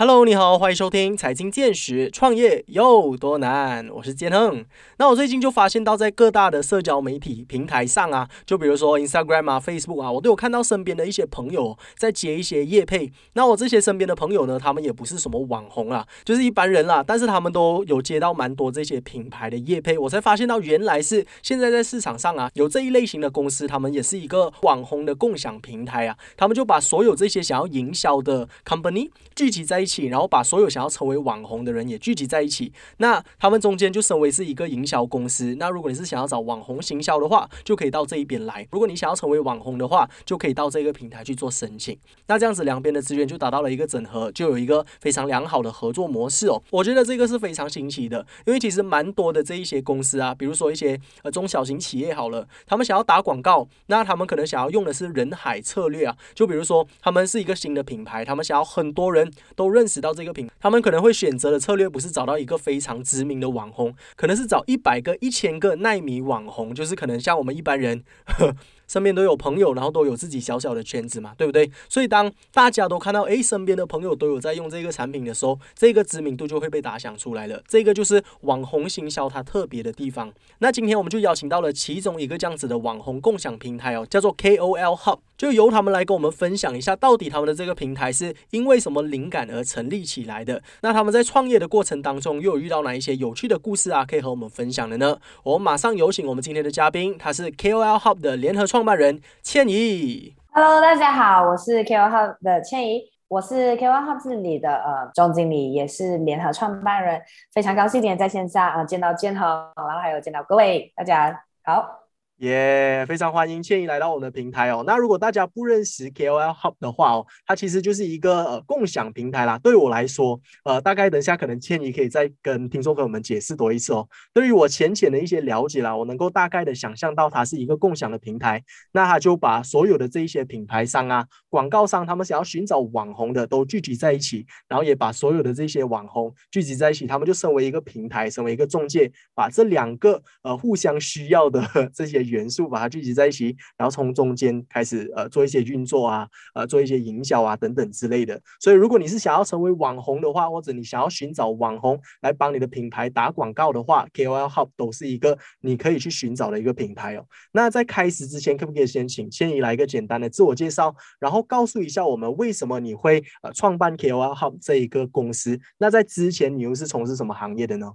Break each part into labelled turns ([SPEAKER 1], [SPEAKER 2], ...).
[SPEAKER 1] Hello，你好，欢迎收听财经见识，创业有多难？我是建亨。那我最近就发现到，在各大的社交媒体平台上啊，就比如说 Instagram 啊、Facebook 啊，我都有看到身边的一些朋友在接一些业配。那我这些身边的朋友呢，他们也不是什么网红啊，就是一般人啦，但是他们都有接到蛮多这些品牌的业配。我才发现到，原来是现在在市场上啊，有这一类型的公司，他们也是一个网红的共享平台啊，他们就把所有这些想要营销的 company 聚集在一。起，然后把所有想要成为网红的人也聚集在一起。那他们中间就身为是一个营销公司。那如果你是想要找网红行销的话，就可以到这一边来；如果你想要成为网红的话，就可以到这个平台去做申请。那这样子两边的资源就达到了一个整合，就有一个非常良好的合作模式哦。我觉得这个是非常新奇的，因为其实蛮多的这一些公司啊，比如说一些呃中小型企业好了，他们想要打广告，那他们可能想要用的是人海策略啊。就比如说他们是一个新的品牌，他们想要很多人都认认识到这个品牌。他们可能会选择的策略不是找到一个非常知名的网红，可能是找一百个、一千个耐米网红，就是可能像我们一般人。身边都有朋友，然后都有自己小小的圈子嘛，对不对？所以当大家都看到，诶，身边的朋友都有在用这个产品的时候，这个知名度就会被打响出来了。这个就是网红行销它特别的地方。那今天我们就邀请到了其中一个这样子的网红共享平台哦，叫做 KOL Hub，就由他们来跟我们分享一下，到底他们的这个平台是因为什么灵感而成立起来的？那他们在创业的过程当中又有遇到哪一些有趣的故事啊，可以和我们分享的呢？我们马上有请我们今天的嘉宾，他是 KOL Hub 的联合创。办人倩怡
[SPEAKER 2] ，Hello，大家好，我是 K O L Hub 的倩怡，我是 K O L Hub 这里的呃总经理，也是联合创办人，非常高兴今天在线上呃见到建和，然后还有见到各位，大家好。
[SPEAKER 1] 耶，非常欢迎倩怡来到我们的平台哦。那如果大家不认识 KOL Hub 的话哦，它其实就是一个呃共享平台啦。对我来说，呃，大概等下可能倩怡可以再跟听众朋友们解释多一次哦。对于我浅浅的一些了解啦，我能够大概的想象到它是一个共享的平台。那它就把所有的这一些品牌商啊、广告商，他们想要寻找网红的都聚集在一起，然后也把所有的这些网红聚集在一起，他们就成为一个平台，成为一个中介，把这两个呃互相需要的 这些。元素把它聚集在一起，然后从中间开始呃做一些运作啊，呃做一些营销啊等等之类的。所以如果你是想要成为网红的话，或者你想要寻找网红来帮你的品牌打广告的话，KOL Hub 都是一个你可以去寻找的一个平台哦。那在开始之前，可不可以先请千怡来一个简单的自我介绍，然后告诉一下我们为什么你会呃创办 KOL Hub 这一个公司？那在之前你又是从事什么行业的呢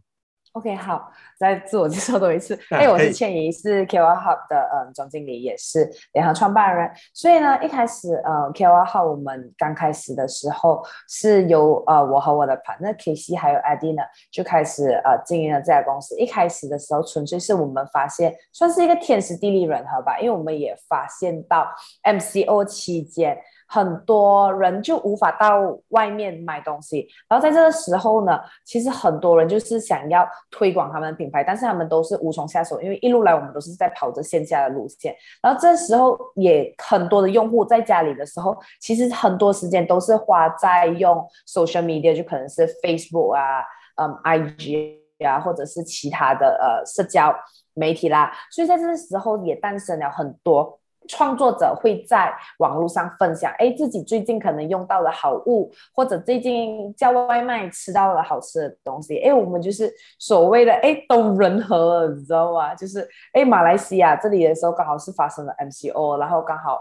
[SPEAKER 2] ？OK，好，再自我介绍多一次。哎，我是倩怡，是 KOL Hub 的嗯总经理，也是联合创办人。所以呢，一开始呃 KOL Hub 我们刚开始的时候，是由呃我和我的 partner K.C. 还有 Adina，就开始呃经营了这家公司。一开始的时候，纯粹是我们发现，算是一个天时地利人和吧，因为我们也发现到 MCO 期间。很多人就无法到外面买东西，然后在这个时候呢，其实很多人就是想要推广他们的品牌，但是他们都是无从下手，因为一路来我们都是在跑着线下的路线。然后这时候也很多的用户在家里的时候，其实很多时间都是花在用 social media，就可能是 Facebook 啊、嗯 IG 啊，或者是其他的呃社交媒体啦。所以在这个时候也诞生了很多。创作者会在网络上分享，哎，自己最近可能用到了好物，或者最近叫外卖吃到了好吃的东西，哎，我们就是所谓的哎都人和，你知道吗？就是哎，马来西亚这里的时候刚好是发生了 MCO，然后刚好。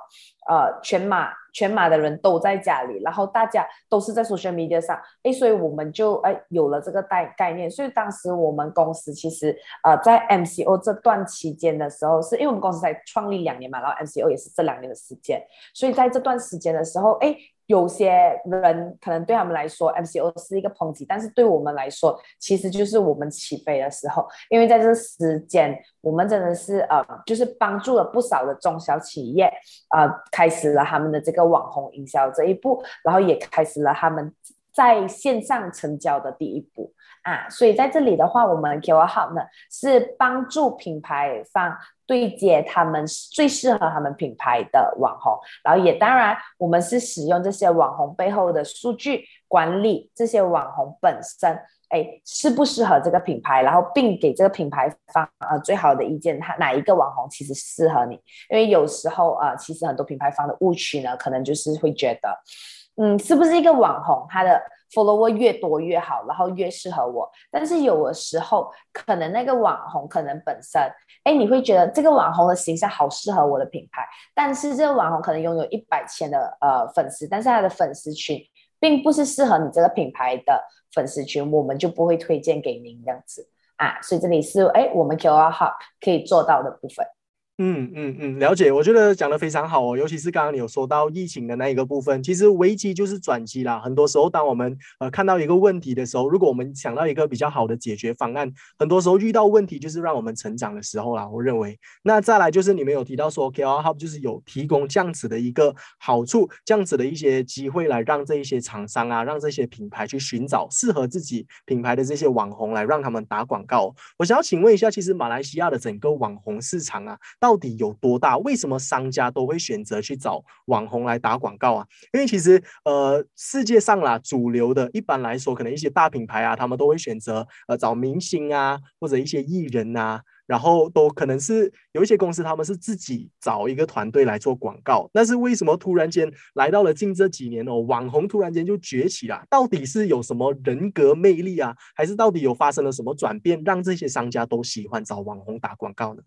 [SPEAKER 2] 呃，全马全马的人都在家里，然后大家都是在 social media 上，哎，所以我们就哎有了这个概概念。所以当时我们公司其实呃在 MCO 这段期间的时候，是因为我们公司才创立两年嘛，然后 MCO 也是这两年的时间，所以在这段时间的时候，哎。有些人可能对他们来说，MCO 是一个抨击，但是对我们来说，其实就是我们起飞的时候。因为在这时间，我们真的是呃，就是帮助了不少的中小企业，呃，开始了他们的这个网红营销这一步，然后也开始了他们在线上成交的第一步啊。所以在这里的话，我们 KOL 呢是帮助品牌方。对接他们最适合他们品牌的网红，然后也当然，我们是使用这些网红背后的数据管理这些网红本身，哎，适不适合这个品牌，然后并给这个品牌方呃最好的意见，他哪一个网红其实适合你？因为有时候呃，其实很多品牌方的误区呢，可能就是会觉得，嗯，是不是一个网红，他的 follower 越多越好，然后越适合我。但是有的时候，可能那个网红可能本身，哎，你会觉得这个网红的形象好适合我的品牌，但是这个网红可能拥有一百千的呃粉丝，但是他的粉丝群并不是适合你这个品牌的粉丝群，我们就不会推荐给您这样子啊。所以这里是哎，我们 QR Hub 可以做到的部分。
[SPEAKER 1] 嗯嗯嗯，了解。我觉得讲的非常好哦，尤其是刚刚你有说到疫情的那一个部分，其实危机就是转机啦。很多时候，当我们呃看到一个问题的时候，如果我们想到一个比较好的解决方案，很多时候遇到问题就是让我们成长的时候啦。我认为，那再来就是你们有提到说，KOL Hub 就是有提供这样子的一个好处，这样子的一些机会来让这一些厂商啊，让这些品牌去寻找适合自己品牌的这些网红来让他们打广告。我想要请问一下，其实马来西亚的整个网红市场啊。到到底有多大？为什么商家都会选择去找网红来打广告啊？因为其实呃，世界上啦，主流的一般来说，可能一些大品牌啊，他们都会选择呃找明星啊，或者一些艺人啊，然后都可能是有一些公司他们是自己找一个团队来做广告。但是为什么突然间来到了近这几年哦，网红突然间就崛起了？到底是有什么人格魅力啊？还是到底有发生了什么转变，让这些商家都喜欢找网红打广告呢？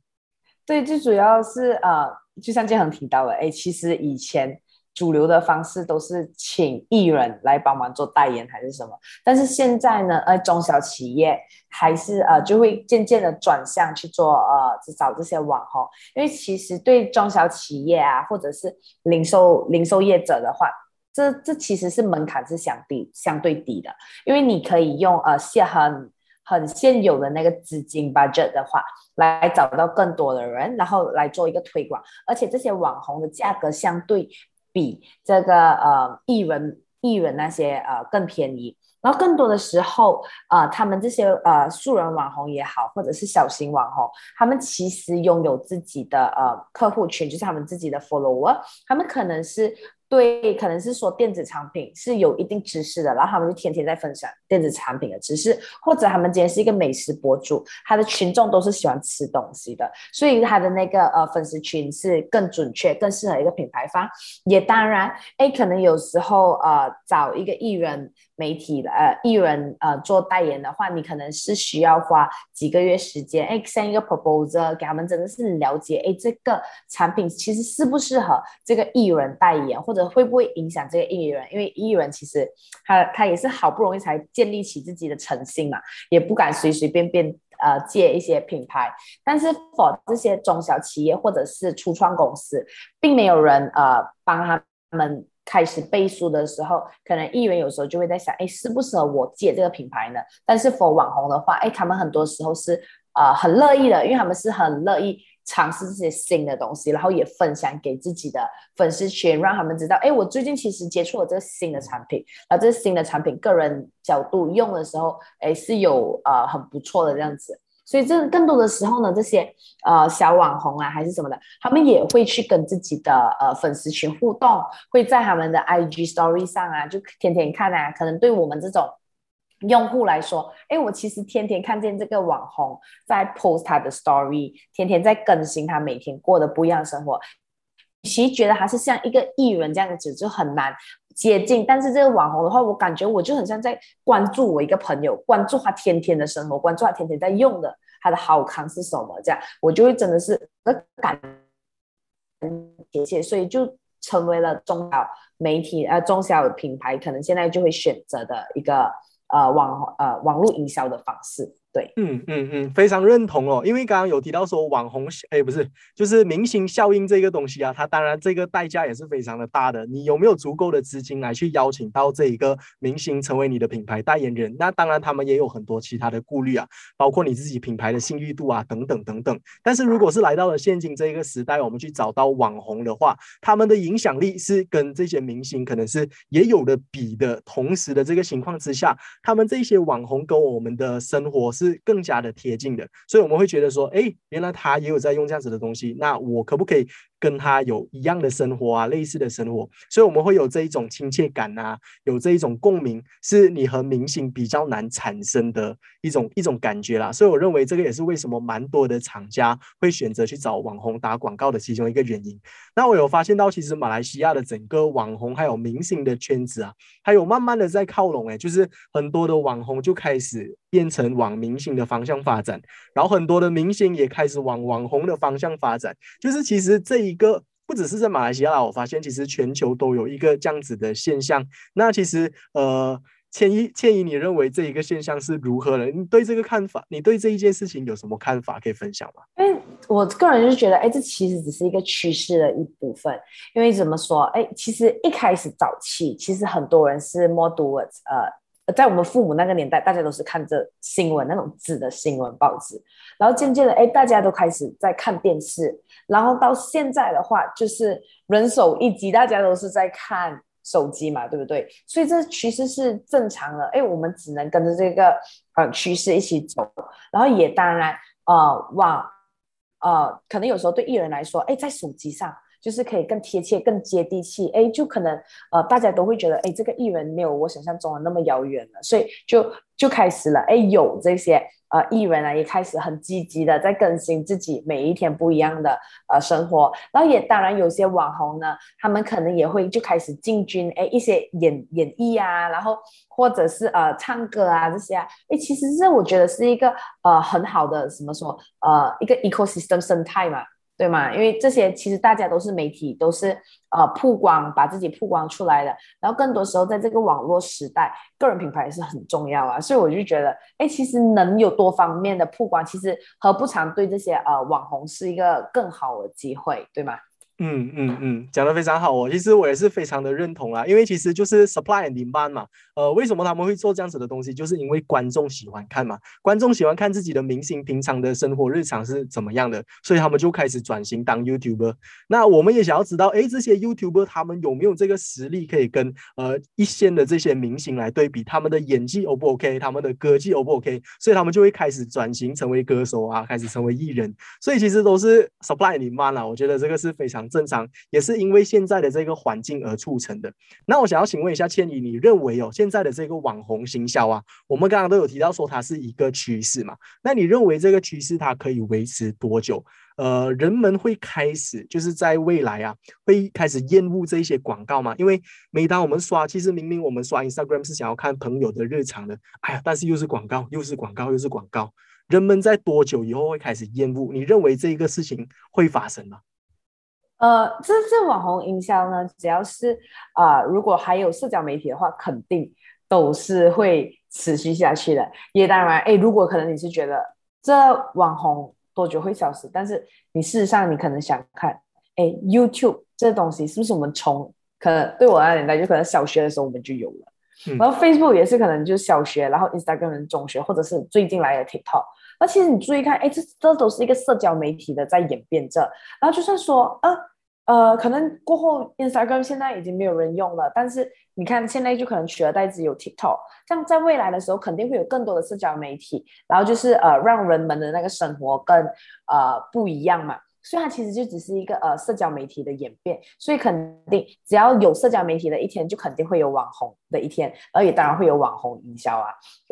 [SPEAKER 2] 对，最主要是呃，就像建恒提到的，哎，其实以前主流的方式都是请艺人来帮忙做代言还是什么，但是现在呢，呃，中小企业还是呃就会渐渐的转向去做呃找这些网红，因为其实对中小企业啊，或者是零售零售业者的话，这这其实是门槛是相对相对低的，因为你可以用呃现很很现有的那个资金 budget 的话。来找到更多的人，然后来做一个推广，而且这些网红的价格相对比这个呃艺人艺人那些呃更便宜，然后更多的时候啊，他们这些呃素人网红也好，或者是小型网红，他们其实拥有自己的呃客户群，就是他们自己的 follower，他们可能是。对，可能是说电子产品是有一定知识的，然后他们就天天在分享电子产品的知识，或者他们今天是一个美食博主，他的群众都是喜欢吃东西的，所以他的那个呃粉丝群是更准确、更适合一个品牌方。也当然，哎，可能有时候呃找一个艺人。媒体呃艺人呃做代言的话，你可能是需要花几个月时间，哎，send 一个 proposal 给他们，真的是了解，哎，这个产品其实适不适合这个艺人代言，或者会不会影响这个艺人？因为艺人其实他他也是好不容易才建立起自己的诚信嘛，也不敢随随便便呃借一些品牌。但是 for 这些中小企业或者是初创公司，并没有人呃帮他们。开始背书的时候，可能艺人有时候就会在想，哎，适不适合我借这个品牌呢？但是 for 网红的话，哎，他们很多时候是呃很乐意的，因为他们是很乐意尝试这些新的东西，然后也分享给自己的粉丝群，让他们知道，哎，我最近其实接触了这个新的产品，然后这个新的产品个人角度用的时候，哎，是有呃很不错的这样子。所以这更多的时候呢，这些呃小网红啊，还是什么的，他们也会去跟自己的呃粉丝群互动，会在他们的 IG Story 上啊，就天天看啊。可能对我们这种用户来说，哎，我其实天天看见这个网红在 post 他的 Story，天天在更新他每天过的不一样的生活，其实觉得还是像一个艺人这样子，就很难。接近，但是这个网红的话，我感觉我就很像在关注我一个朋友，关注他天天的生活，关注他天天在用的，他的好康是什么，这样我就会真的是感贴切，所以就成为了中小媒体呃中小品牌可能现在就会选择的一个呃网呃网络营销的方式。对，
[SPEAKER 1] 嗯嗯嗯，非常认同哦。因为刚刚有提到说网红，哎，不是，就是明星效应这个东西啊，它当然这个代价也是非常的大的。你有没有足够的资金来去邀请到这一个明星成为你的品牌代言人？那当然他们也有很多其他的顾虑啊，包括你自己品牌的信誉度啊，等等等等。但是如果是来到了现今这一个时代，我们去找到网红的话，他们的影响力是跟这些明星可能是也有的比的。同时的这个情况之下，他们这些网红跟我们的生活是。是更加的贴近的，所以我们会觉得说，哎，原来他也有在用这样子的东西，那我可不可以跟他有一样的生活啊，类似的生活？所以我们会有这一种亲切感啊，有这一种共鸣，是你和明星比较难产生的一种一种感觉啦。所以我认为这个也是为什么蛮多的厂家会选择去找网红打广告的其中一个原因。那我有发现到，其实马来西亚的整个网红还有明星的圈子啊，还有慢慢的在靠拢，哎，就是很多的网红就开始变成往明星的方向发展，然后很多的明星也开始往网红的方向发展，就是其实这一个不只是在马来西亚，我发现其实全球都有一个这样子的现象。那其实呃。千一，千一，你认为这一个现象是如何的？你对这个看法，你对这一件事情有什么看法可以分享吗？
[SPEAKER 2] 因为我个人就觉得，哎，这其实只是一个趋势的一部分。因为怎么说，哎，其实一开始早期，其实很多人是 more towards，呃，在我们父母那个年代，大家都是看着新闻那种纸的新闻报纸，然后渐渐的，哎，大家都开始在看电视，然后到现在的话，就是人手一机，大家都是在看。手机嘛，对不对？所以这其实是正常的。哎，我们只能跟着这个呃趋势一起走。然后也当然呃往呃，可能有时候对艺人来说，哎，在手机上就是可以更贴切、更接地气。哎，就可能呃大家都会觉得，哎，这个艺人没有我想象中的那么遥远了。所以就就开始了，哎，有这些。呃，艺人啊也开始很积极的在更新自己每一天不一样的呃生活，然后也当然有些网红呢，他们可能也会就开始进军哎一些演演艺啊，然后或者是呃唱歌啊这些啊，哎其实这我觉得是一个呃很好的什么说呃一个 ecosystem 生态嘛。对吗？因为这些其实大家都是媒体，都是呃曝光，把自己曝光出来的。然后更多时候在这个网络时代，个人品牌也是很重要啊。所以我就觉得，哎，其实能有多方面的曝光，其实何不常对这些呃网红是一个更好的机会，对吗？
[SPEAKER 1] 嗯嗯嗯，讲的非常好哦。其实我也是非常的认同啦，因为其实就是 supply and demand 嘛。呃，为什么他们会做这样子的东西？就是因为观众喜欢看嘛，观众喜欢看自己的明星平常的生活日常是怎么样的，所以他们就开始转型当 YouTuber。那我们也想要知道，哎，这些 YouTuber 他们有没有这个实力可以跟呃一线的这些明星来对比，他们的演技 O 不 OK，他们的歌技 O 不 OK？所以他们就会开始转型成为歌手啊，开始成为艺人。所以其实都是 supply and demand 啦。我觉得这个是非常。正常也是因为现在的这个环境而促成的。那我想要请问一下千怡，你认为哦，现在的这个网红行销啊，我们刚刚都有提到说它是一个趋势嘛？那你认为这个趋势它可以维持多久？呃，人们会开始就是在未来啊，会开始厌恶这一些广告吗？因为每当我们刷，其实明明我们刷 Instagram 是想要看朋友的日常的，哎呀，但是又是广告，又是广告，又是广告，人们在多久以后会开始厌恶？你认为这一个事情会发生吗？
[SPEAKER 2] 呃，这这网红营销呢，只要是啊，如果还有社交媒体的话，肯定都是会持续下去的。也当然，哎，如果可能你是觉得这网红多久会消失，但是你事实上你可能想看，哎，YouTube 这东西是不是我们从可能对我那年代就可能小学的时候我们就有了，然后 Facebook 也是可能就是小学，然后 Instagram 中学，或者是最近来的 TikTok。那其实你注意看，哎，这这都是一个社交媒体的在演变着。然后就算说，呃呃，可能过后 Instagram 现在已经没有人用了，但是你看现在就可能取而代之有 TikTok。这样在未来的时候，肯定会有更多的社交媒体，然后就是呃，让人们的那个生活更呃不一样嘛。所以它其实就只是一个呃社交媒体的演变，所以肯定只要有社交媒体的一天，就肯定会有网红的一天，而也当然会有网红营销啊。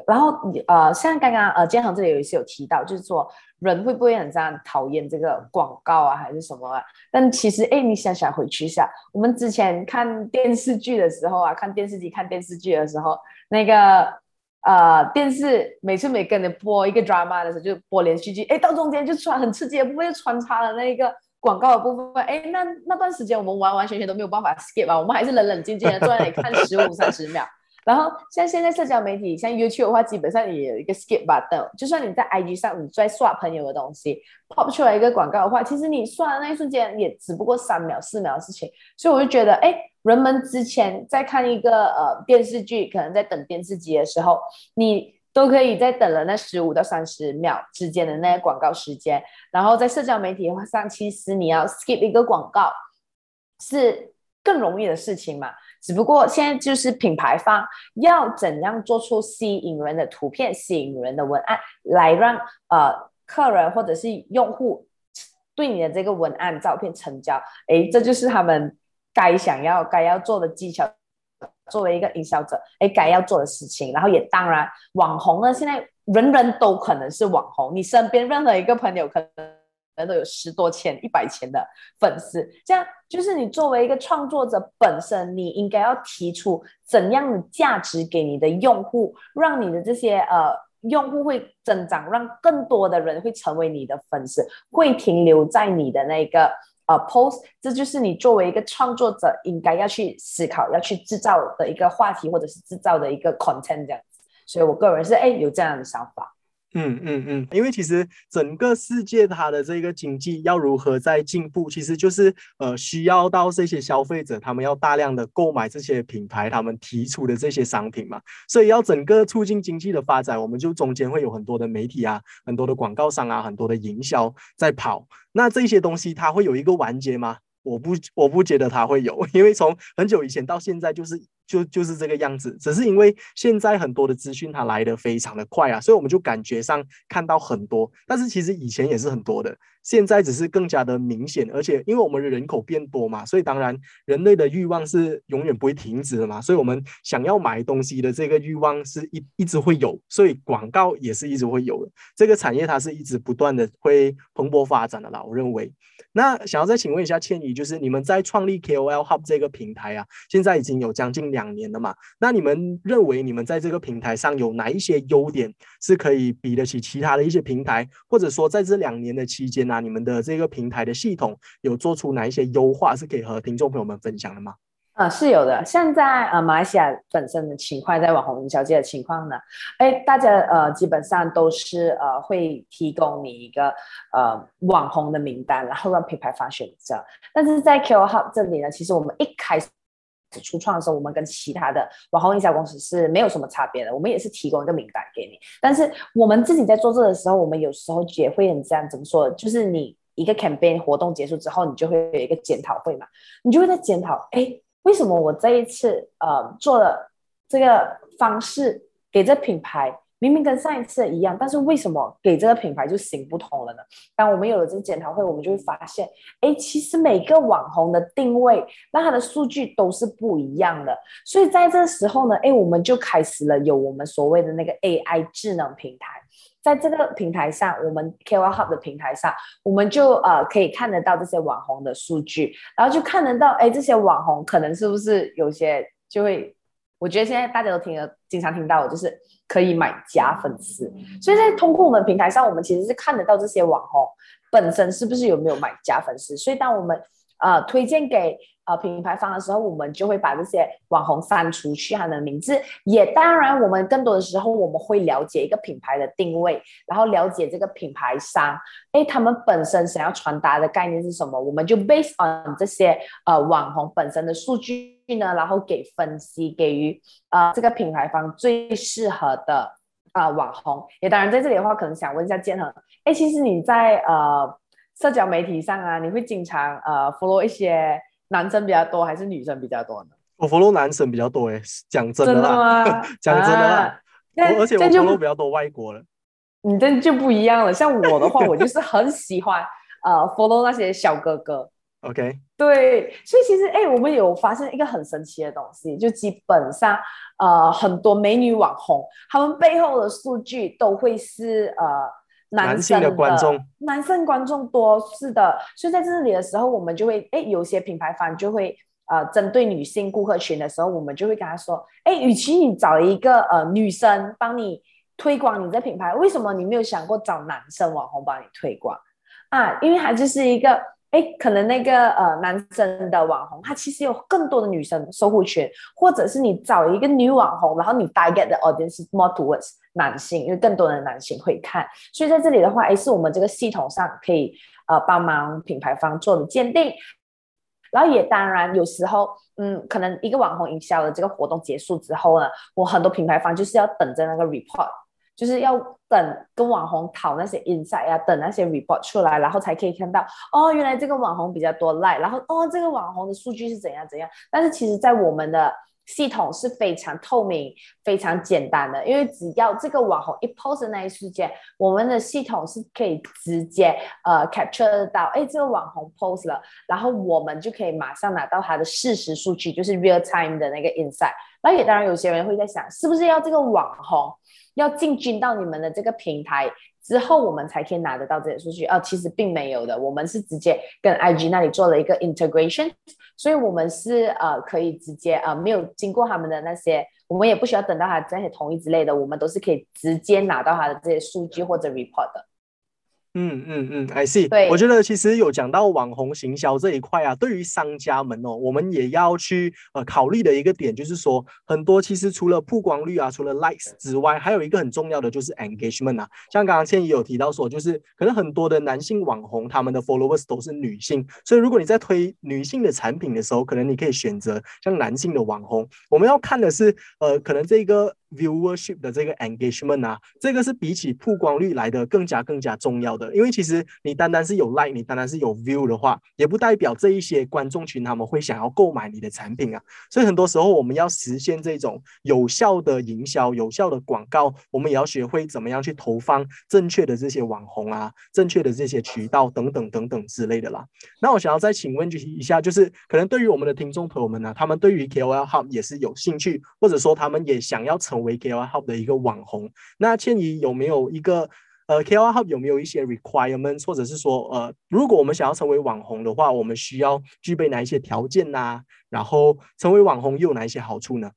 [SPEAKER 2] 然后呃，像刚刚呃建行这里有一次有提到，就是说人会不会很这样讨厌这个广告啊，还是什么？啊？但其实哎，你想想回去一下，我们之前看电视剧的时候啊，看电视机看电视剧的时候，那个。呃，电视每次每跟你播一个 drama 的时候，就播连续剧，哎，到中间就穿很刺激的部分，就穿插了那个广告的部分，哎，那那段时间我们完完全全都没有办法 skip 啊，我们还是冷冷静静的坐在那里看十五三十秒。然后像现在社交媒体，像 YouTube 的话，基本上也有一个 skip button，就算你在 IG 上你在刷朋友的东西，pop 出来一个广告的话，其实你刷的那一瞬间也只不过三秒四秒的事情，所以我就觉得，哎。人们之前在看一个呃电视剧，可能在等电视机的时候，你都可以在等了那十五到三十秒之间的那个广告时间。然后在社交媒体上，其实你要 skip 一个广告是更容易的事情嘛。只不过现在就是品牌方要怎样做出吸引人的图片、吸引人的文案，来让呃客人或者是用户对你的这个文案照片成交。哎，这就是他们该想要、该要做的技巧。作为一个营销者，哎，该要做的事情。然后也当然，网红呢，现在人人都可能是网红，你身边任何一个朋友可能。人都有十多千、一百千的粉丝，这样就是你作为一个创作者本身，你应该要提出怎样的价值给你的用户，让你的这些呃用户会增长，让更多的人会成为你的粉丝，会停留在你的那个呃 post，这就是你作为一个创作者应该要去思考、要去制造的一个话题，或者是制造的一个 content 这样子。所以我个人是哎有这样的想法。
[SPEAKER 1] 嗯嗯嗯，因为其实整个世界它的这个经济要如何在进步，其实就是呃需要到这些消费者他们要大量的购买这些品牌他们提出的这些商品嘛，所以要整个促进经济的发展，我们就中间会有很多的媒体啊，很多的广告商啊，很多的营销在跑，那这些东西它会有一个完结吗？我不我不觉得它会有，因为从很久以前到现在就是。就就是这个样子，只是因为现在很多的资讯它来的非常的快啊，所以我们就感觉上看到很多，但是其实以前也是很多的，现在只是更加的明显，而且因为我们的人口变多嘛，所以当然人类的欲望是永远不会停止的嘛，所以我们想要买东西的这个欲望是一一直会有，所以广告也是一直会有的，这个产业它是一直不断的会蓬勃发展的啦，我认为。那想要再请问一下倩怡，就是你们在创立 KOL Hub 这个平台啊，现在已经有将近两年了嘛？那你们认为你们在这个平台上有哪一些优点是可以比得起其他的一些平台？或者说在这两年的期间呢，你们的这个平台的系统有做出哪一些优化是可以和听众朋友们分享的吗？
[SPEAKER 2] 呃，是有的。现在呃，马来西亚本身的情况，在网红营销界的情况呢，哎，大家呃基本上都是呃会提供你一个呃网红的名单，然后让品牌方选择。但是在 Q Hub 这里呢，其实我们一开始初创的时候，我们跟其他的网红营销公司是没有什么差别的，我们也是提供一个名单给你。但是我们自己在做这的时候，我们有时候也会很这样怎么说？就是你一个 campaign 活动结束之后，你就会有一个检讨会嘛，你就会在检讨，哎。为什么我这一次呃做了这个方式给这品牌明明跟上一次一样，但是为什么给这个品牌就行不通了呢？当我们有了这个检讨会，我们就会发现，哎，其实每个网红的定位，那它的数据都是不一样的。所以在这时候呢，哎，我们就开始了有我们所谓的那个 AI 智能平台。在这个平台上，我们 KOL Hub 的平台上，我们就呃可以看得到这些网红的数据，然后就看得到，哎，这些网红可能是不是有些就会，我觉得现在大家都听了，经常听到，就是可以买假粉丝，所以在通过我们平台上，我们其实是看得到这些网红本身是不是有没有买假粉丝，所以当我们呃推荐给。呃，品牌方的时候，我们就会把这些网红删除去他的名字。也当然，我们更多的时候，我们会了解一个品牌的定位，然后了解这个品牌商，哎，他们本身想要传达的概念是什么？我们就 based on 这些呃网红本身的数据呢，然后给分析，给予呃这个品牌方最适合的啊网红。也当然，在这里的话，可能想问一下建恒，哎，其实你在呃社交媒体上啊，你会经常呃 follow 一些。男生比较多还是女生比较多呢？
[SPEAKER 1] 我 follow 男生比较多诶，讲真的
[SPEAKER 2] 啦，
[SPEAKER 1] 讲真的啦，而且我 follow 比较多外国人。
[SPEAKER 2] 你这就不一样了，像我的话，我就是很喜欢呃 follow 那些小哥哥。
[SPEAKER 1] OK，
[SPEAKER 2] 对，所以其实哎，我们有发现一个很神奇的东西，就基本上呃很多美女网红，他们背后的数据都会是呃。
[SPEAKER 1] 男性的观众，
[SPEAKER 2] 男生观众多是的，所以在这里的时候，我们就会哎，有些品牌方就会呃，针对女性顾客群的时候，我们就会跟他说，哎，与其你找一个呃女生帮你推广你的品牌，为什么你没有想过找男生网红帮你推广啊？因为它就是一个。哎，可能那个呃男生的网红，他其实有更多的女生收护权，或者是你找一个女网红，然后你 target 的 audience more towards 男性，因为更多的男性会看。所以在这里的话，哎，是我们这个系统上可以呃帮忙品牌方做的鉴定。然后也当然有时候，嗯，可能一个网红营销的这个活动结束之后呢，我很多品牌方就是要等着那个 report。就是要等跟网红讨那些 insight 啊，等那些 report 出来，然后才可以看到哦，原来这个网红比较多 like，然后哦，这个网红的数据是怎样怎样。但是其实，在我们的系统是非常透明、非常简单的，因为只要这个网红一 post 那一瞬间，我们的系统是可以直接呃 capture 到，哎，这个网红 post 了，然后我们就可以马上拿到他的事实数据，就是 real time 的那个 insight。那也当然，有些人会在想，是不是要这个网红要进军到你们的这个平台之后，我们才可以拿得到这些数据？啊，其实并没有的，我们是直接跟 IG 那里做了一个 integration。所以，我们是呃可以直接啊没有经过他们的那些，我们也不需要等到他这些同意之类的，我们都是可以直接拿到他的这些数据或者 report 的。
[SPEAKER 1] 嗯嗯嗯，I see。
[SPEAKER 2] 对，
[SPEAKER 1] 我觉得其实有讲到网红行销这一块啊，对于商家们哦，我们也要去呃考虑的一个点，就是说很多其实除了曝光率啊，除了 likes 之外，还有一个很重要的就是 engagement 啊。像刚刚倩怡有提到说，就是可能很多的男性网红他们的 followers 都是女性，所以如果你在推女性的产品的时候，可能你可以选择像男性的网红。我们要看的是呃，可能这个。Viewership 的这个 engagement 啊，这个是比起曝光率来的更加更加重要的，因为其实你单单是有 like，你单单是有 view 的话，也不代表这一些观众群他们会想要购买你的产品啊。所以很多时候我们要实现这种有效的营销、有效的广告，我们也要学会怎么样去投放正确的这些网红啊、正确的这些渠道等等等等之类的啦。那我想要再请问就一下，就是可能对于我们的听众朋友们呢，他们对于 KOL 号也是有兴趣，或者说他们也想要成为 KOL Hub 的一个网红，那倩怡有没有一个呃 KOL Hub 有没有一些 requirement，或者是说呃，如果我们想要成为网红的话，我们需要具备哪一些条件呐？然后成为网红又有哪一些好处呢？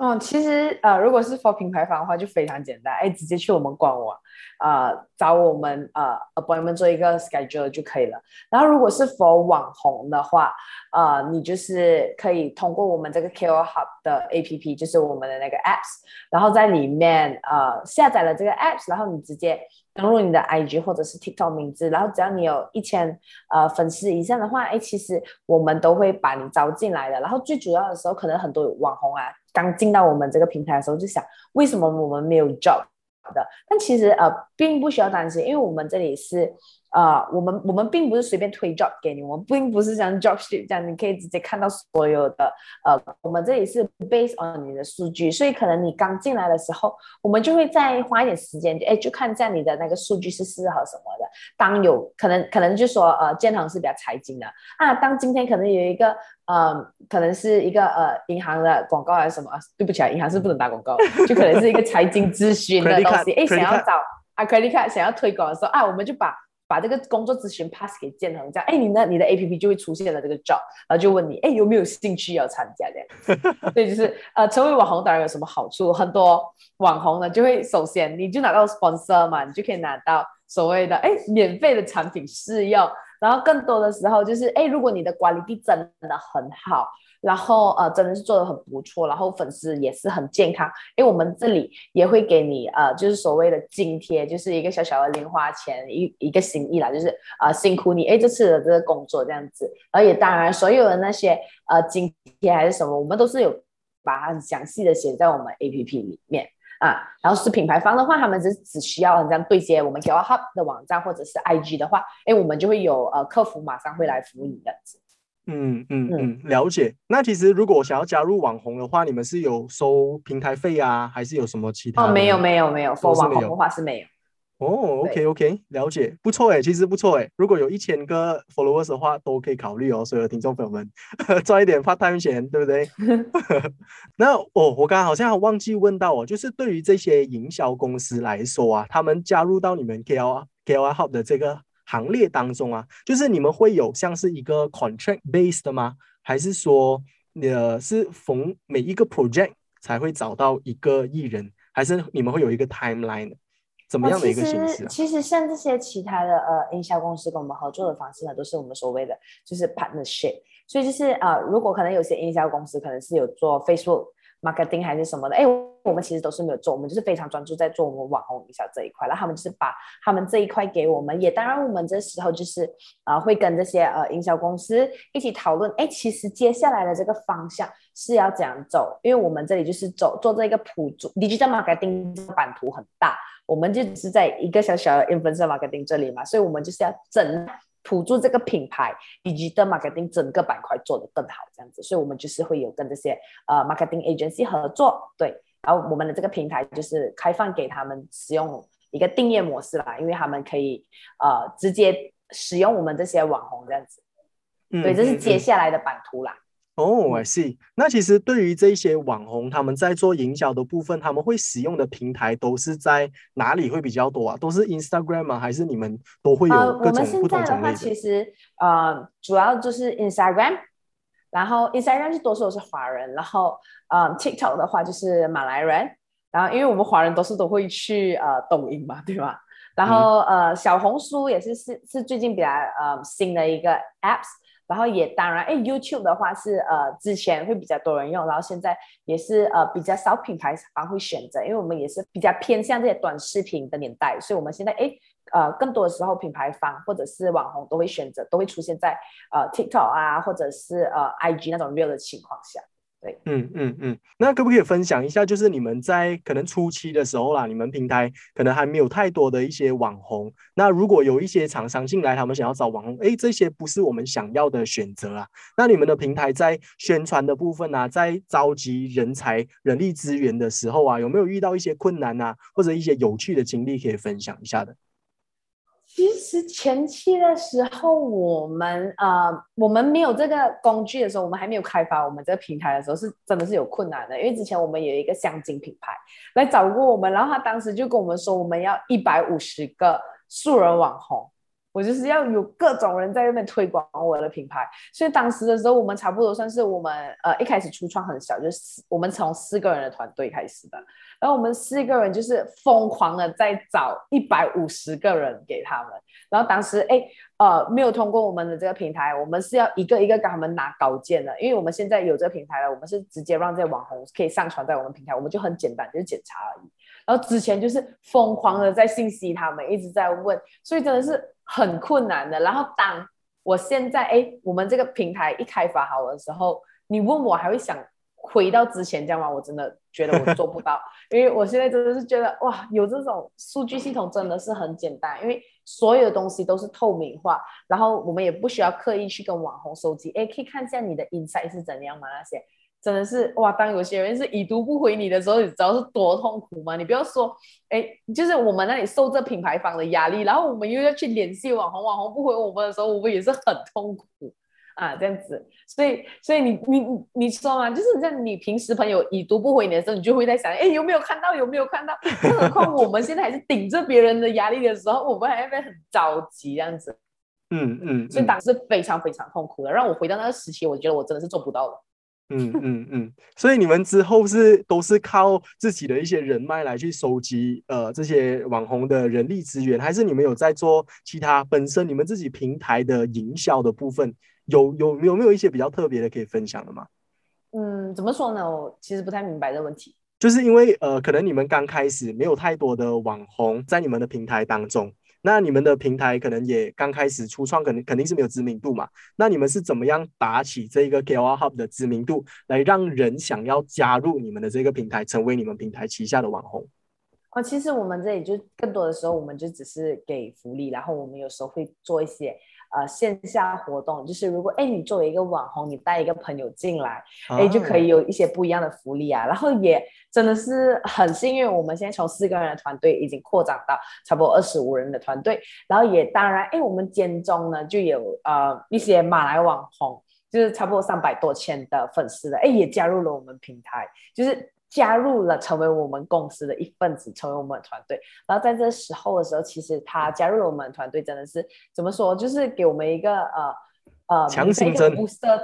[SPEAKER 2] 嗯，其实呃，如果是 for 品牌方的话，就非常简单，哎，直接去我们官网，呃，找我们呃 appointment 做一个 schedule 就可以了。然后如果是 for 网红的话，呃，你就是可以通过我们这个 KoHub 的 APP，就是我们的那个 apps，然后在里面呃下载了这个 apps，然后你直接登录你的 IG 或者是 TikTok 名字，然后只要你有一千呃粉丝以上的话，哎，其实我们都会把你招进来的。然后最主要的时候，可能很多网红啊。刚进到我们这个平台的时候，就想为什么我们没有 job 的？但其实呃，并不需要担心，因为我们这里是。啊，我们我们并不是随便推 job 给你，我们并不是像 job street 这样，你可以直接看到所有的呃，我们这里是 based on 你的数据，所以可能你刚进来的时候，我们就会再花一点时间，哎，就看一下你的那个数据是适合什么的。当有可能，可能就说呃，建行是比较财经的啊，当今天可能有一个呃，可能是一个呃银行的广告还是什么？对不起啊，银行是不能打广告，就可能是一个财经咨询的东西，哎，想要找啊 credit card 想要推广的时候啊，我们就把。把这个工作咨询 pass 给建恒，这样，哎，你呢你的 A P P 就会出现了这个 job，然后就问你，哎，有没有兴趣要参加的？对，就是呃，成为网红当然有什么好处？很多网红呢，就会首先你就拿到 sponsor 嘛，你就可以拿到所谓的哎免费的产品试用，然后更多的时候就是哎，如果你的管理力真的很好。然后呃，真的是做的很不错，然后粉丝也是很健康，因为我们这里也会给你呃，就是所谓的津贴，就是一个小小的零花钱，一一个心意啦，就是啊辛苦你哎这次的这个工作这样子，而且当然所有的那些呃津贴还是什么，我们都是有把它详细的写在我们 A P P 里面啊，然后是品牌方的话，他们只只需要这样对接我们 R Hub 的网站或者是 I G 的话，哎，我们就会有呃客服马上会来服务你这样子。
[SPEAKER 1] 嗯嗯嗯，了解。那其实如果想要加入网红的话，你们是有收平台费啊，还是有什么其他？
[SPEAKER 2] 哦，没有没有没有，做网红的话是没有。
[SPEAKER 1] 哦，OK OK，了解，不错哎，其实不错哎。如果有一千个 followers 的话，都可以考虑哦。所有的听众朋友们，赚一点 part time 钱，对不对？那哦，我刚刚好像忘记问到哦，就是对于这些营销公司来说啊，他们加入到你们 KOL KOL Hub 的这个。行列当中啊，就是你们会有像是一个 contract based 的吗？还是说，呃，是逢每一个 project 才会找到一个艺人？还是你们会有一个 timeline？怎么样的一个形式？
[SPEAKER 2] 其实像这些其他的呃营销公司跟我们合作的方式呢，都是我们所谓的就是 partnership。所以就是呃，如果可能有些营销公司可能是有做 Facebook。marketing 还是什么的，哎，我们其实都是没有做，我们就是非常专注在做我们网红营销这一块。然后他们就是把他们这一块给我们，也当然我们这时候就是啊，会跟这些呃营销公司一起讨论，哎，其实接下来的这个方向是要怎样走？因为我们这里就是走做这个普 digital marketing 版图很大。我们就只是在一个小小的 influencer marketing 这里嘛，所以我们就是要整辅助这个品牌以及的 marketing 整个板块做得更好，这样子，所以我们就是会有跟这些呃 marketing agency 合作，对，然后我们的这个平台就是开放给他们使用一个订阅模式啦，因为他们可以呃直接使用我们这些网红这样子，对，这是接下来的版图啦。
[SPEAKER 1] 哦，I see。那其实对于这些网红，他们在做营销的部分，他们会使用的平台都是在哪里会比较多啊？都是 Instagram 吗？还是你们都会有各种不同种类的？
[SPEAKER 2] 其实呃，主要就是 Instagram，然后 Instagram 是多数都是华人，然后呃 TikTok 的话就是马来人，然后因为我们华人都是都会去呃抖音嘛，对吧？然后呃小红书也是是是最近比较呃新的一个 apps。然后也当然，哎，YouTube 的话是呃之前会比较多人用，然后现在也是呃比较少品牌方会选择，因为我们也是比较偏向这些短视频的年代，所以我们现在哎呃更多的时候品牌方或者是网红都会选择，都会出现在呃 TikTok 啊或者是呃 IG 那种 real 的情况下。对，
[SPEAKER 1] 嗯嗯嗯，那可不可以分享一下，就是你们在可能初期的时候啦，你们平台可能还没有太多的一些网红，那如果有一些厂商进来，他们想要找网红，哎，这些不是我们想要的选择啊，那你们的平台在宣传的部分啊，在召集人才、人力资源的时候啊，有没有遇到一些困难啊，或者一些有趣的经历可以分享一下的？
[SPEAKER 2] 其实前期的时候，我们啊，我们没有这个工具的时候，我们还没有开发我们这个平台的时候，是真的是有困难的。因为之前我们有一个香精品牌来找过我们，然后他当时就跟我们说，我们要一百五十个素人网红。我就是要有各种人在那边推广我的品牌，所以当时的时候，我们差不多算是我们呃一开始初创很小，就是我们从四个人的团队开始的，然后我们四个人就是疯狂的在找一百五十个人给他们，然后当时哎呃没有通过我们的这个平台，我们是要一个一个给他们拿稿件的，因为我们现在有这个平台了，我们是直接让这些网红可以上传在我们平台，我们就很简单，就是检查而已。然后之前就是疯狂的在信息他们一直在问，所以真的是很困难的。然后当我现在哎，我们这个平台一开发好的时候，你问我还会想回到之前这样吗？我真的觉得我做不到，因为我现在真的是觉得哇，有这种数据系统真的是很简单，因为所有的东西都是透明化，然后我们也不需要刻意去跟网红收集，哎，可以看一下你的 insight 是怎样吗？那些。真的是哇！当有些人是已读不回你的时候，你知道是多痛苦吗？你不要说，哎，就是我们那里受这品牌方的压力，然后我们又要去联系网红，网红不回我们的时候，我们也是很痛苦啊，这样子。所以，所以你你你说嘛，就是在你平时朋友已读不回你的时候，你就会在想，哎，有没有看到？有没有看到？更何况我们现在还是顶着别人的压力的时候，我们还会很着急这样子。
[SPEAKER 1] 嗯嗯。
[SPEAKER 2] 所以当时非常非常痛苦的，让我回到那个时期，我觉得我真的是做不到了。
[SPEAKER 1] 嗯嗯嗯，所以你们之后是都是靠自己的一些人脉来去收集呃这些网红的人力资源，还是你们有在做其他本身你们自己平台的营销的部分？有有有没有一些比较特别的可以分享的吗？
[SPEAKER 2] 嗯，怎么说呢？我其实不太明白这个问题。
[SPEAKER 1] 就是因为呃，可能你们刚开始没有太多的网红在你们的平台当中。那你们的平台可能也刚开始初创，肯定肯定是没有知名度嘛。那你们是怎么样打起这个 KOL Hub 的知名度，来让人想要加入你们的这个平台，成为你们平台旗下的网红？
[SPEAKER 2] 啊，其实我们这里就更多的时候，我们就只是给福利，然后我们有时候会做一些。呃，线下活动就是如果哎，你作为一个网红，你带一个朋友进来，哎，就可以有一些不一样的福利啊。然后也真的是很幸运，我们现在从四个人的团队已经扩展到差不多二十五人的团队。然后也当然，哎，我们间中呢就有呃一些马来网红，就是差不多三百多千的粉丝的，哎，也加入了我们平台，就是。加入了，成为我们公司的一份子，成为我们团队。然后在这时候的时候，其实他加入了我们团队，真的是怎么说，就是给我们一个呃呃
[SPEAKER 1] 强心针。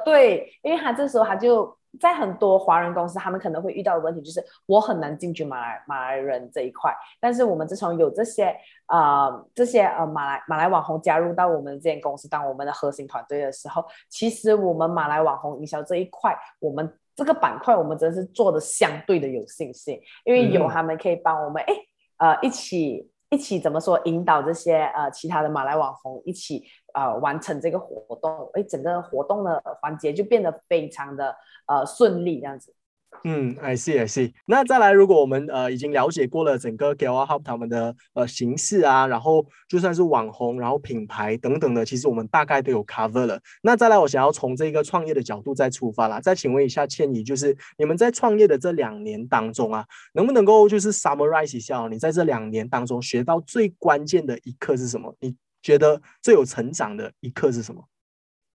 [SPEAKER 2] 对，因为他这时候他就在很多华人公司，他们可能会遇到的问题就是我很难进军马来马来人这一块。但是我们自从有这些呃这些呃马来马来网红加入到我们这间公司当我们的核心团队的时候，其实我们马来网红营销这一块，我们。这个板块我们真的是做的相对的有信心，因为有他们可以帮我们，哎，呃，一起一起怎么说引导这些呃其他的马来网红一起呃完成这个活动，哎，整个活动的环节就变得非常的呃顺利这样子。
[SPEAKER 1] 嗯，I see I see。那再来，如果我们呃已经了解过了整个 k o l Hub 他们的呃形式啊，然后就算是网红，然后品牌等等的，其实我们大概都有 cover 了。那再来，我想要从这个创业的角度再出发啦，再请问一下倩怡，就是你们在创业的这两年当中啊，能不能够就是 summarize 一下，你在这两年当中学到最关键的一课是什么？你觉得最有成长的一课是什么？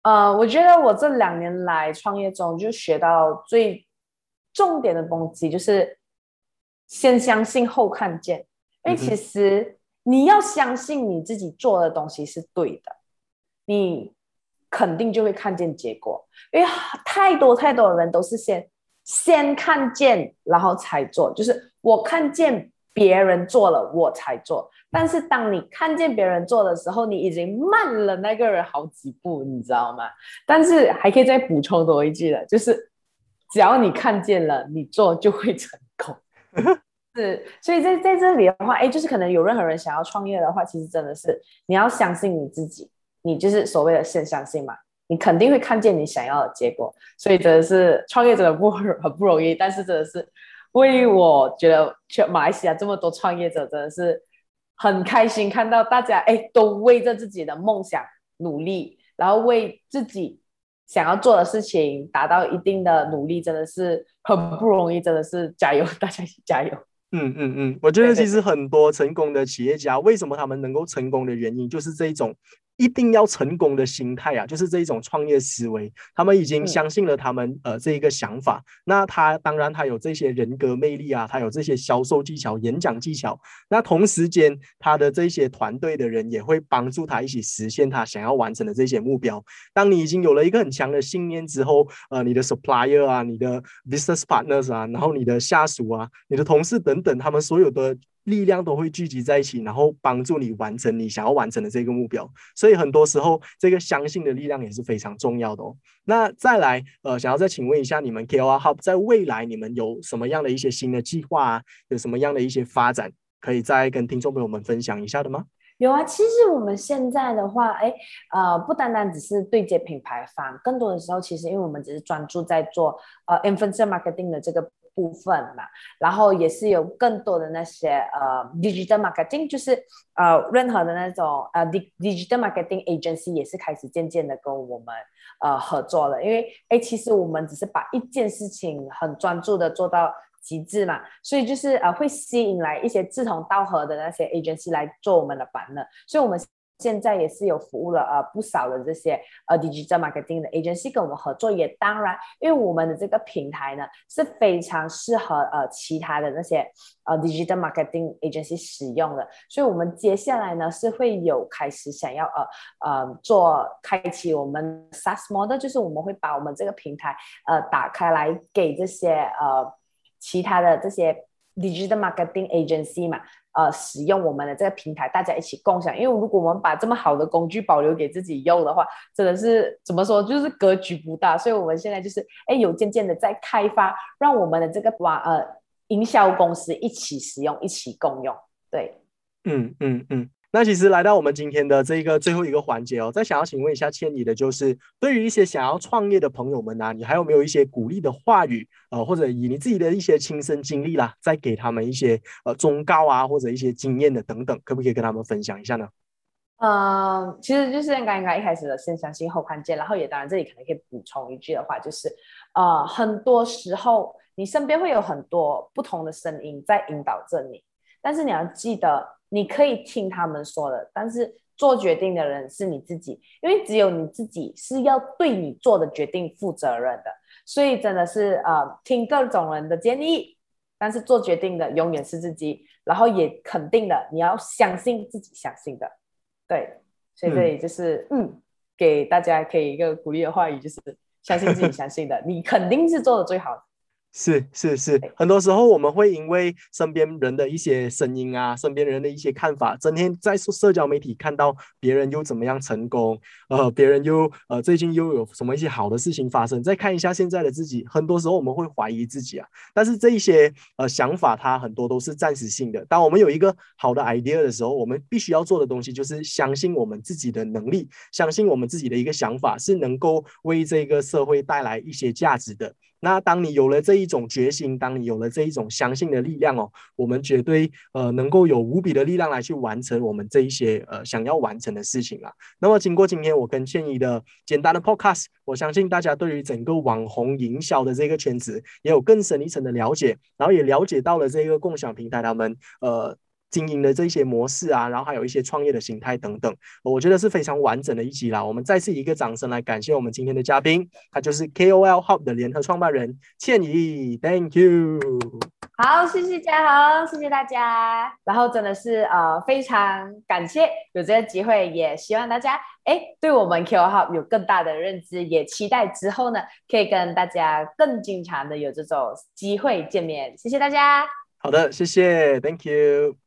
[SPEAKER 2] 呃，我觉得我这两年来创业中就学到最。重点的东西就是先相信后看见，因为其实你要相信你自己做的东西是对的，你肯定就会看见结果。因为太多太多的人都是先先看见，然后才做，就是我看见别人做了，我才做。但是当你看见别人做的时候，你已经慢了那个人好几步，你知道吗？但是还可以再补充多一句的，就是。只要你看见了，你做就会成功。是，所以在在这里的话，哎，就是可能有任何人想要创业的话，其实真的是你要相信你自己，你就是所谓的先相信嘛，你肯定会看见你想要的结果。所以真的是创业真的不很不容易，但是真的是为我觉得全马来西亚这么多创业者真的是很开心，看到大家哎都为着自己的梦想努力，然后为自己。想要做的事情达到一定的努力，真的是很不容易，真的是加油，大家一起加油。
[SPEAKER 1] 嗯嗯嗯，我觉得其实很多成功的企业家，为什么他们能够成功的原因，就是这一种。一定要成功的心态啊，就是这一种创业思维。他们已经相信了他们呃这一个想法。那他当然他有这些人格魅力啊，他有这些销售技巧、演讲技巧。那同时间，他的这些团队的人也会帮助他一起实现他想要完成的这些目标。当你已经有了一个很强的信念之后，呃，你的 supplier 啊，你的 business partners 啊，然后你的下属啊，你的同事等等，他们所有的。力量都会聚集在一起，然后帮助你完成你想要完成的这个目标。所以很多时候，这个相信的力量也是非常重要的哦。那再来，呃，想要再请问一下，你们 KOL Hub 在未来你们有什么样的一些新的计划啊？有什么样的一些发展，可以再跟听众朋友们分享一下的吗？
[SPEAKER 2] 有啊，其实我们现在的话，哎，呃，不单单只是对接品牌方，更多的时候，其实因为我们只是专注在做呃 influencer marketing 的这个。部分嘛，然后也是有更多的那些呃 digital marketing，就是呃任何的那种呃 digital marketing agency 也是开始渐渐的跟我们呃合作了，因为哎其实我们只是把一件事情很专注的做到极致嘛，所以就是呃会吸引来一些志同道合的那些 agency 来做我们的版的，所以我们。现在也是有服务了呃不少的这些呃 digital marketing 的 agency 跟我们合作，也当然，因为我们的这个平台呢是非常适合呃其他的那些呃 digital marketing agency 使用的，所以我们接下来呢是会有开始想要呃呃做开启我们 SaaS model，就是我们会把我们这个平台呃打开来给这些呃其他的这些 digital marketing agency 嘛。呃，使用我们的这个平台，大家一起共享。因为如果我们把这么好的工具保留给自己用的话，真的是怎么说，就是格局不大。所以我们现在就是，哎，有渐渐的在开发，让我们的这个网呃营销公司一起使用，一起共用。对，
[SPEAKER 1] 嗯嗯嗯。那其实来到我们今天的这个最后一个环节哦，再想要请问一下千里的，就是对于一些想要创业的朋友们呢，你还有没有一些鼓励的话语？呃，或者以你自己的一些亲身经历啦，再给他们一些呃忠告啊，或者一些经验的等等，可不可以跟他们分享一下呢？
[SPEAKER 2] 嗯，其实就是刚刚一开始的先相信后看见，然后也当然这里可能可以补充一句的话，就是呃，很多时候你身边会有很多不同的声音在引导着你，但是你要记得。你可以听他们说的，但是做决定的人是你自己，因为只有你自己是要对你做的决定负责任的。所以真的是呃，听各种人的建议，但是做决定的永远是自己。然后也肯定的，你要相信自己相信的。对，所以这里就是嗯，给大家可以一个鼓励的话语，就是相信自己相信的，你肯定是做的最好的。
[SPEAKER 1] 是是是，很多时候我们会因为身边人的一些声音啊，身边人的一些看法，整天在社交媒体看到别人又怎么样成功，呃，别人又呃最近又有什么一些好的事情发生，再看一下现在的自己，很多时候我们会怀疑自己啊。但是这一些呃想法，它很多都是暂时性的。当我们有一个好的 idea 的时候，我们必须要做的东西就是相信我们自己的能力，相信我们自己的一个想法是能够为这个社会带来一些价值的。那当你有了这一种决心，当你有了这一种相信的力量哦，我们绝对呃能够有无比的力量来去完成我们这一些呃想要完成的事情啊。那么经过今天我跟倩怡的简单的 podcast，我相信大家对于整个网红营销的这个圈子也有更深一层的了解，然后也了解到了这个共享平台他们呃。经营的这些模式啊，然后还有一些创业的形态等等，我觉得是非常完整的一集啦。我们再次一个掌声来感谢我们今天的嘉宾，他就是 KOL Hub 的联合创办人倩怡，Thank you。
[SPEAKER 2] 好，谢谢嘉恒，谢谢大家。然后真的是呃非常感谢有这个机会，也希望大家哎对我们 KOL Hub 有更大的认知，也期待之后呢可以跟大家更经常的有这种机会见面。谢谢大家。
[SPEAKER 1] 好的，谢谢，Thank you。